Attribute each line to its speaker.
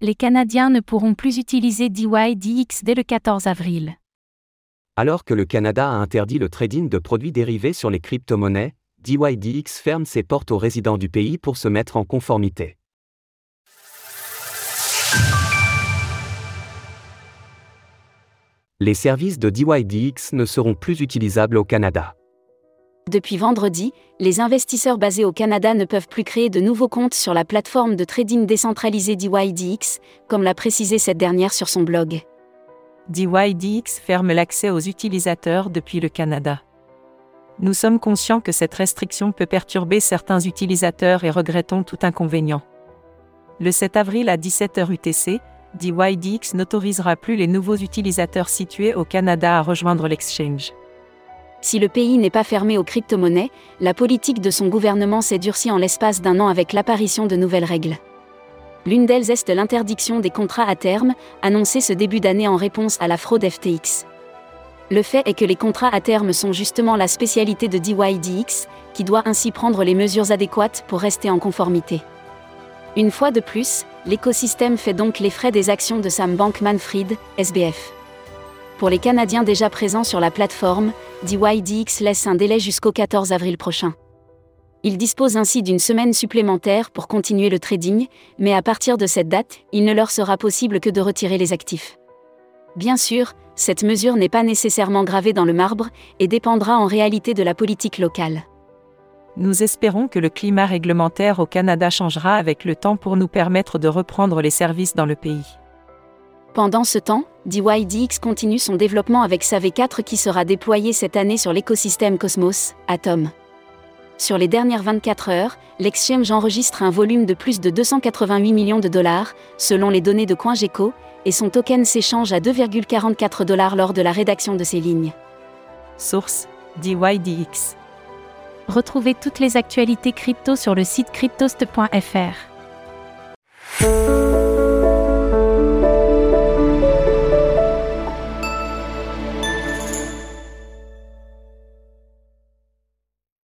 Speaker 1: Les Canadiens ne pourront plus utiliser DYDX dès le 14 avril.
Speaker 2: Alors que le Canada a interdit le trading de produits dérivés sur les crypto-monnaies, DYDX ferme ses portes aux résidents du pays pour se mettre en conformité. Les services de DYDX ne seront plus utilisables au Canada.
Speaker 3: Depuis vendredi, les investisseurs basés au Canada ne peuvent plus créer de nouveaux comptes sur la plateforme de trading décentralisée DYDX, comme l'a précisé cette dernière sur son blog.
Speaker 4: DYDX ferme l'accès aux utilisateurs depuis le Canada. Nous sommes conscients que cette restriction peut perturber certains utilisateurs et regrettons tout inconvénient. Le 7 avril à 17h UTC, DYDX n'autorisera plus les nouveaux utilisateurs situés au Canada à rejoindre l'exchange.
Speaker 3: Si le pays n'est pas fermé aux crypto-monnaies, la politique de son gouvernement s'est durcie en l'espace d'un an avec l'apparition de nouvelles règles. L'une d'elles est l'interdiction des contrats à terme, annoncée ce début d'année en réponse à la fraude FTX. Le fait est que les contrats à terme sont justement la spécialité de DYDX, qui doit ainsi prendre les mesures adéquates pour rester en conformité. Une fois de plus, l'écosystème fait donc les frais des actions de Sam Bankman-Fried, SBF. Pour les Canadiens déjà présents sur la plateforme, DYDX laisse un délai jusqu'au 14 avril prochain. Ils disposent ainsi d'une semaine supplémentaire pour continuer le trading, mais à partir de cette date, il ne leur sera possible que de retirer les actifs. Bien sûr, cette mesure n'est pas nécessairement gravée dans le marbre et dépendra en réalité de la politique locale.
Speaker 4: Nous espérons que le climat réglementaire au Canada changera avec le temps pour nous permettre de reprendre les services dans le pays.
Speaker 3: Pendant ce temps, DYDX continue son développement avec sa V4 qui sera déployée cette année sur l'écosystème Cosmos, Atom. Sur les dernières 24 heures, l'exchange enregistre un volume de plus de 288 millions de dollars, selon les données de CoinGecko, et son token s'échange à 2,44 dollars lors de la rédaction de ces lignes.
Speaker 4: Source DYDX.
Speaker 1: Retrouvez toutes les actualités crypto sur le site cryptost.fr.